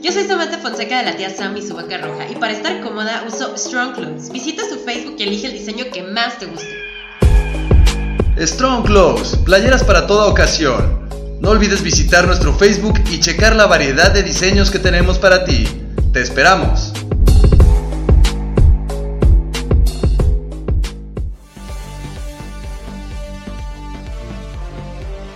Yo soy Samantha Fonseca de la tía Sam y su vaca roja y para estar cómoda uso Strong Clothes. Visita su Facebook y elige el diseño que más te guste. Strong Clothes, playeras para toda ocasión. No olvides visitar nuestro Facebook y checar la variedad de diseños que tenemos para ti. Te esperamos.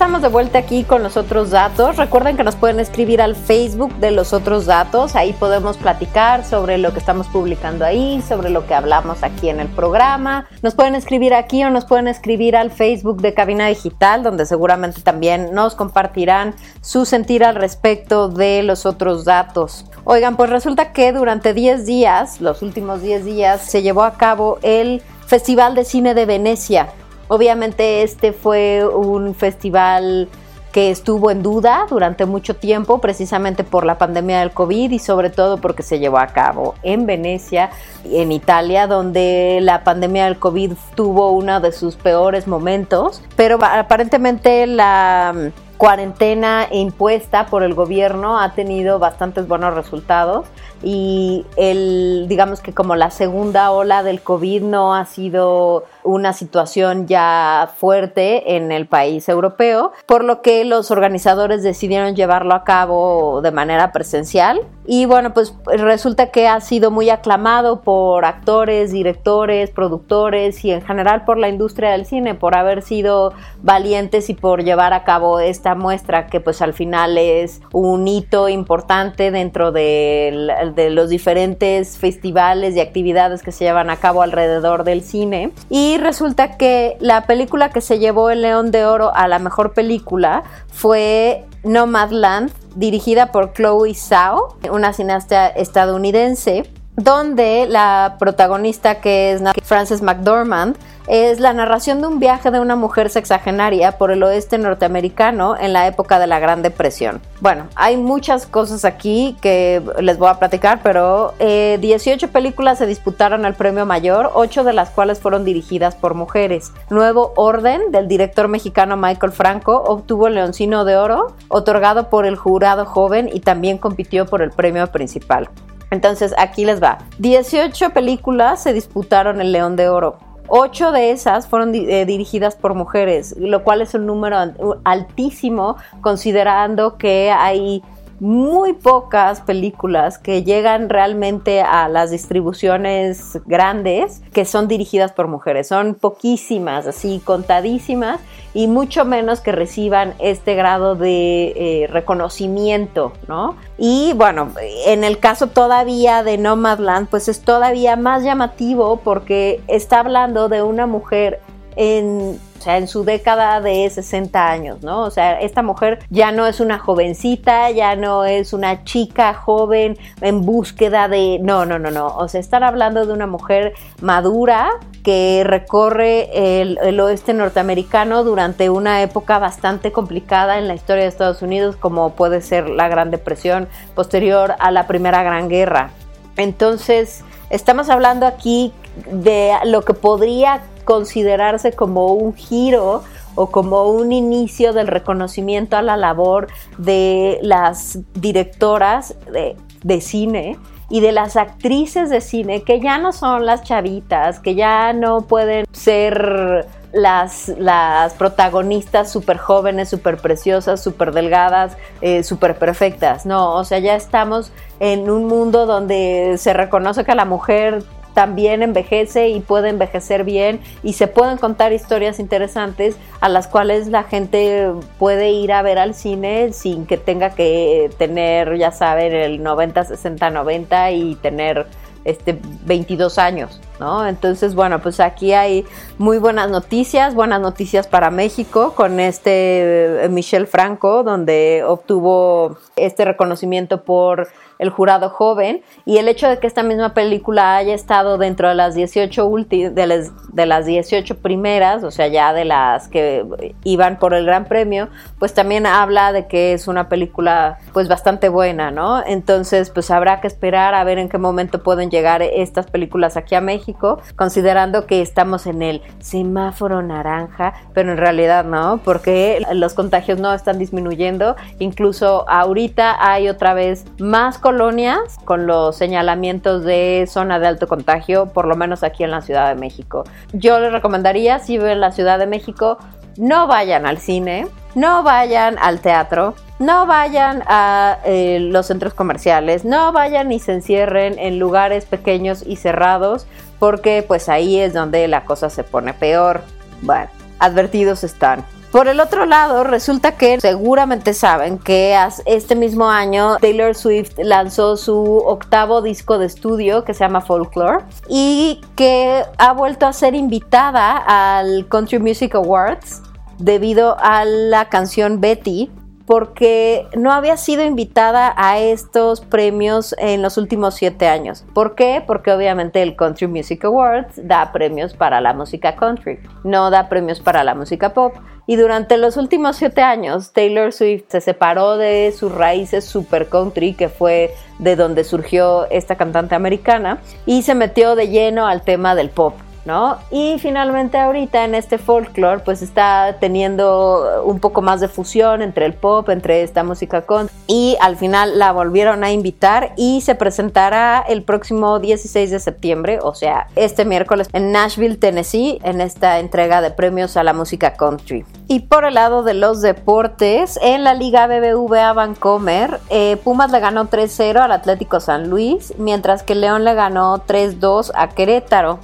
Estamos de vuelta aquí con los otros datos. Recuerden que nos pueden escribir al Facebook de los otros datos. Ahí podemos platicar sobre lo que estamos publicando ahí, sobre lo que hablamos aquí en el programa. Nos pueden escribir aquí o nos pueden escribir al Facebook de Cabina Digital, donde seguramente también nos compartirán su sentir al respecto de los otros datos. Oigan, pues resulta que durante 10 días, los últimos 10 días, se llevó a cabo el Festival de Cine de Venecia. Obviamente este fue un festival que estuvo en duda durante mucho tiempo precisamente por la pandemia del COVID y sobre todo porque se llevó a cabo en Venecia, en Italia, donde la pandemia del COVID tuvo uno de sus peores momentos, pero aparentemente la cuarentena impuesta por el gobierno ha tenido bastantes buenos resultados y el digamos que como la segunda ola del COVID no ha sido una situación ya fuerte en el país europeo, por lo que los organizadores decidieron llevarlo a cabo de manera presencial. Y bueno, pues resulta que ha sido muy aclamado por actores, directores, productores y en general por la industria del cine, por haber sido valientes y por llevar a cabo esta muestra que pues al final es un hito importante dentro de, de los diferentes festivales y actividades que se llevan a cabo alrededor del cine. Y resulta que la película que se llevó el León de Oro a la mejor película fue Nomadland, dirigida por Chloe Zhao, una cineasta estadounidense, donde la protagonista que es Frances McDormand es la narración de un viaje de una mujer sexagenaria por el oeste norteamericano en la época de la Gran Depresión. Bueno, hay muchas cosas aquí que les voy a platicar, pero 18 eh, películas se disputaron el premio mayor, 8 de las cuales fueron dirigidas por mujeres. Nuevo Orden del director mexicano Michael Franco obtuvo el Leoncino de Oro, otorgado por el jurado joven y también compitió por el premio principal. Entonces, aquí les va. 18 películas se disputaron el León de Oro. Ocho de esas fueron eh, dirigidas por mujeres, lo cual es un número altísimo considerando que hay muy pocas películas que llegan realmente a las distribuciones grandes que son dirigidas por mujeres. Son poquísimas, así contadísimas, y mucho menos que reciban este grado de eh, reconocimiento, ¿no? Y bueno, en el caso todavía de Nomadland, pues es todavía más llamativo porque está hablando de una mujer en o sea, en su década de 60 años, ¿no? O sea, esta mujer ya no es una jovencita, ya no es una chica joven en búsqueda de... No, no, no, no. O sea, están hablando de una mujer madura que recorre el, el, oeste norteamericano durante una época bastante complicada en la historia de Estados Unidos, como puede ser la Gran Depresión posterior a la Primera Gran Guerra. Entonces, estamos hablando aquí de lo que podría considerarse como un giro o como un inicio del reconocimiento a la labor de las directoras de, de cine y de las actrices de cine que ya no son las chavitas, que ya no pueden ser las, las protagonistas súper jóvenes, súper preciosas, súper delgadas, eh, súper perfectas. No, o sea, ya estamos en un mundo donde se reconoce que la mujer también envejece y puede envejecer bien y se pueden contar historias interesantes a las cuales la gente puede ir a ver al cine sin que tenga que tener, ya saben, el 90, 60, 90 y tener este 22 años, ¿no? Entonces, bueno, pues aquí hay muy buenas noticias, buenas noticias para México con este eh, Michel Franco, donde obtuvo este reconocimiento por el jurado joven y el hecho de que esta misma película haya estado dentro de las 18 de, las, de las 18 primeras, o sea, ya de las que iban por el Gran Premio, pues también habla de que es una película pues bastante buena, ¿no? Entonces, pues habrá que esperar a ver en qué momento pueden llegar estas películas aquí a México, considerando que estamos en el semáforo naranja, pero en realidad no, porque los contagios no están disminuyendo, incluso ahorita hay otra vez más colonias con los señalamientos de zona de alto contagio, por lo menos aquí en la Ciudad de México. Yo les recomendaría, si viven en la Ciudad de México, no vayan al cine, no vayan al teatro, no vayan a eh, los centros comerciales, no vayan y se encierren en lugares pequeños y cerrados, porque pues ahí es donde la cosa se pone peor. Bueno, advertidos están. Por el otro lado, resulta que seguramente saben que este mismo año Taylor Swift lanzó su octavo disco de estudio que se llama Folklore y que ha vuelto a ser invitada al Country Music Awards debido a la canción Betty porque no había sido invitada a estos premios en los últimos siete años. ¿Por qué? Porque obviamente el Country Music Awards da premios para la música country, no da premios para la música pop. Y durante los últimos siete años, Taylor Swift se separó de sus raíces super country, que fue de donde surgió esta cantante americana, y se metió de lleno al tema del pop. ¿No? Y finalmente ahorita en este folklore pues está teniendo un poco más de fusión entre el pop, entre esta música con y al final la volvieron a invitar y se presentará el próximo 16 de septiembre, o sea, este miércoles en Nashville, Tennessee, en esta entrega de premios a la música country. Y por el lado de los deportes, en la Liga BBVA Vancomer, eh, Pumas le ganó 3-0 al Atlético San Luis, mientras que León le ganó 3-2 a Querétaro.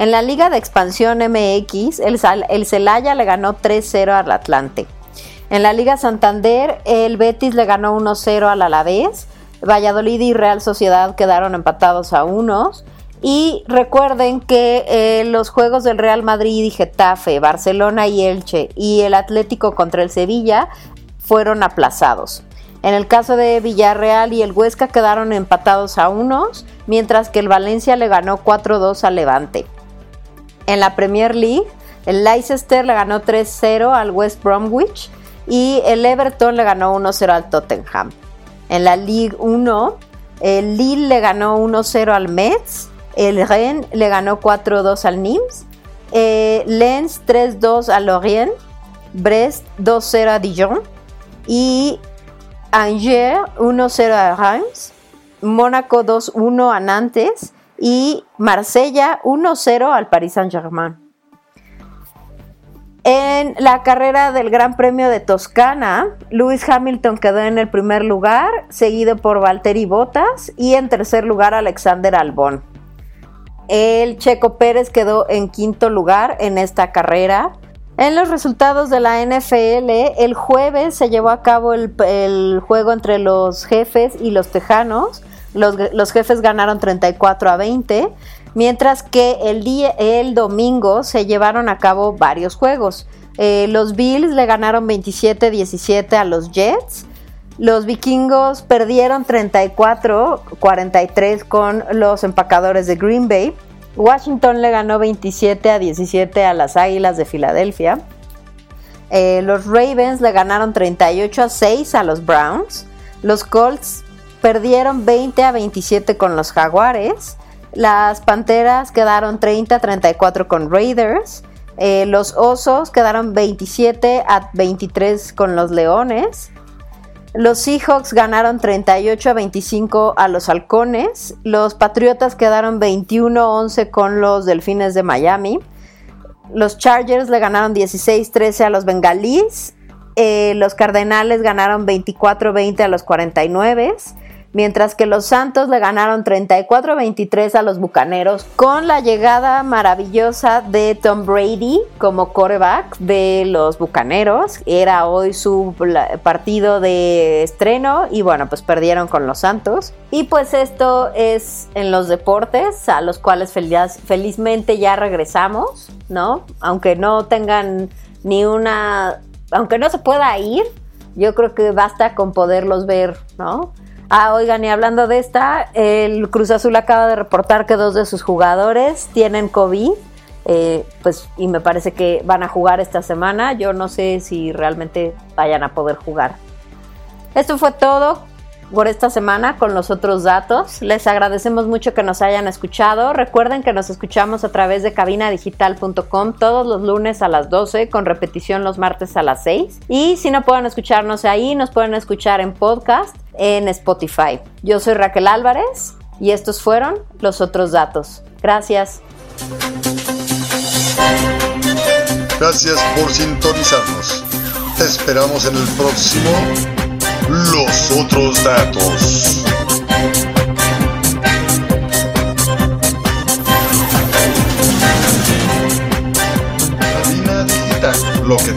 En la Liga de Expansión MX, el, el Celaya le ganó 3-0 al Atlante. En la Liga Santander, el Betis le ganó 1-0 al Alavés. Valladolid y Real Sociedad quedaron empatados a unos. Y recuerden que eh, los juegos del Real Madrid y Getafe, Barcelona y Elche y el Atlético contra el Sevilla fueron aplazados. En el caso de Villarreal y el Huesca quedaron empatados a unos, mientras que el Valencia le ganó 4-2 al Levante. En la Premier League, el Leicester le ganó 3-0 al West Bromwich y el Everton le ganó 1-0 al Tottenham. En la Ligue 1, el Lille le ganó 1-0 al Metz, el Rennes le ganó 4-2 al Nimes, eh, Lens 3-2 al Lorient, Brest 2-0 a Dijon y Angers 1-0 a Reims, Mónaco 2-1 a Nantes y Marsella 1-0 al Paris Saint-Germain. En la carrera del Gran Premio de Toscana, Lewis Hamilton quedó en el primer lugar, seguido por Valtteri Bottas y en tercer lugar Alexander Albon. El Checo Pérez quedó en quinto lugar en esta carrera. En los resultados de la NFL, el jueves se llevó a cabo el, el juego entre los jefes y los tejanos los, jefes ganaron 34 a 20, mientras que el, domingo se llevaron a cabo varios juegos. Eh, los Bills le ganaron 27-17 a los Jets. Los vikingos perdieron 34-43 con los empacadores de Green Bay. Washington le ganó 27 a 17 a las Águilas de Filadelfia. Eh, los Ravens le ganaron 38 a 6 a los Browns. Los Colts perdieron 20 a 27 con los Jaguares. Las Panteras quedaron 30-34 con Raiders. Eh, los Osos quedaron 27 a 23 con los Leones. Los Seahawks ganaron 38 a 25 a los Halcones. Los Patriotas quedaron 21-11 con los Delfines de Miami. Los Chargers le ganaron 16-13 a los Bengalís. Eh, los Cardenales ganaron 24-20 a los 49 mientras que los Santos le ganaron 34-23 a los Bucaneros con la llegada maravillosa de Tom Brady como quarterback de los Bucaneros. Era hoy su partido de estreno y bueno, pues perdieron con los Santos. Y pues esto es en los deportes a los cuales felizmente ya regresamos, ¿no? Aunque no tengan ni una, aunque no se pueda ir, yo creo que basta con poderlos ver, ¿no? Ah, oigan, y hablando de esta, el Cruz Azul acaba de reportar que dos de sus jugadores tienen COVID. Eh, pues, y me parece que van a jugar esta semana. Yo no sé si realmente vayan a poder jugar. Esto fue todo por esta semana con los otros datos. Les agradecemos mucho que nos hayan escuchado. Recuerden que nos escuchamos a través de cabinadigital.com todos los lunes a las 12 con repetición los martes a las 6. Y si no pueden escucharnos ahí, nos pueden escuchar en podcast en Spotify. Yo soy Raquel Álvarez y estos fueron los otros datos. Gracias. Gracias por sintonizarnos. Te esperamos en el próximo los otros datos. Lo que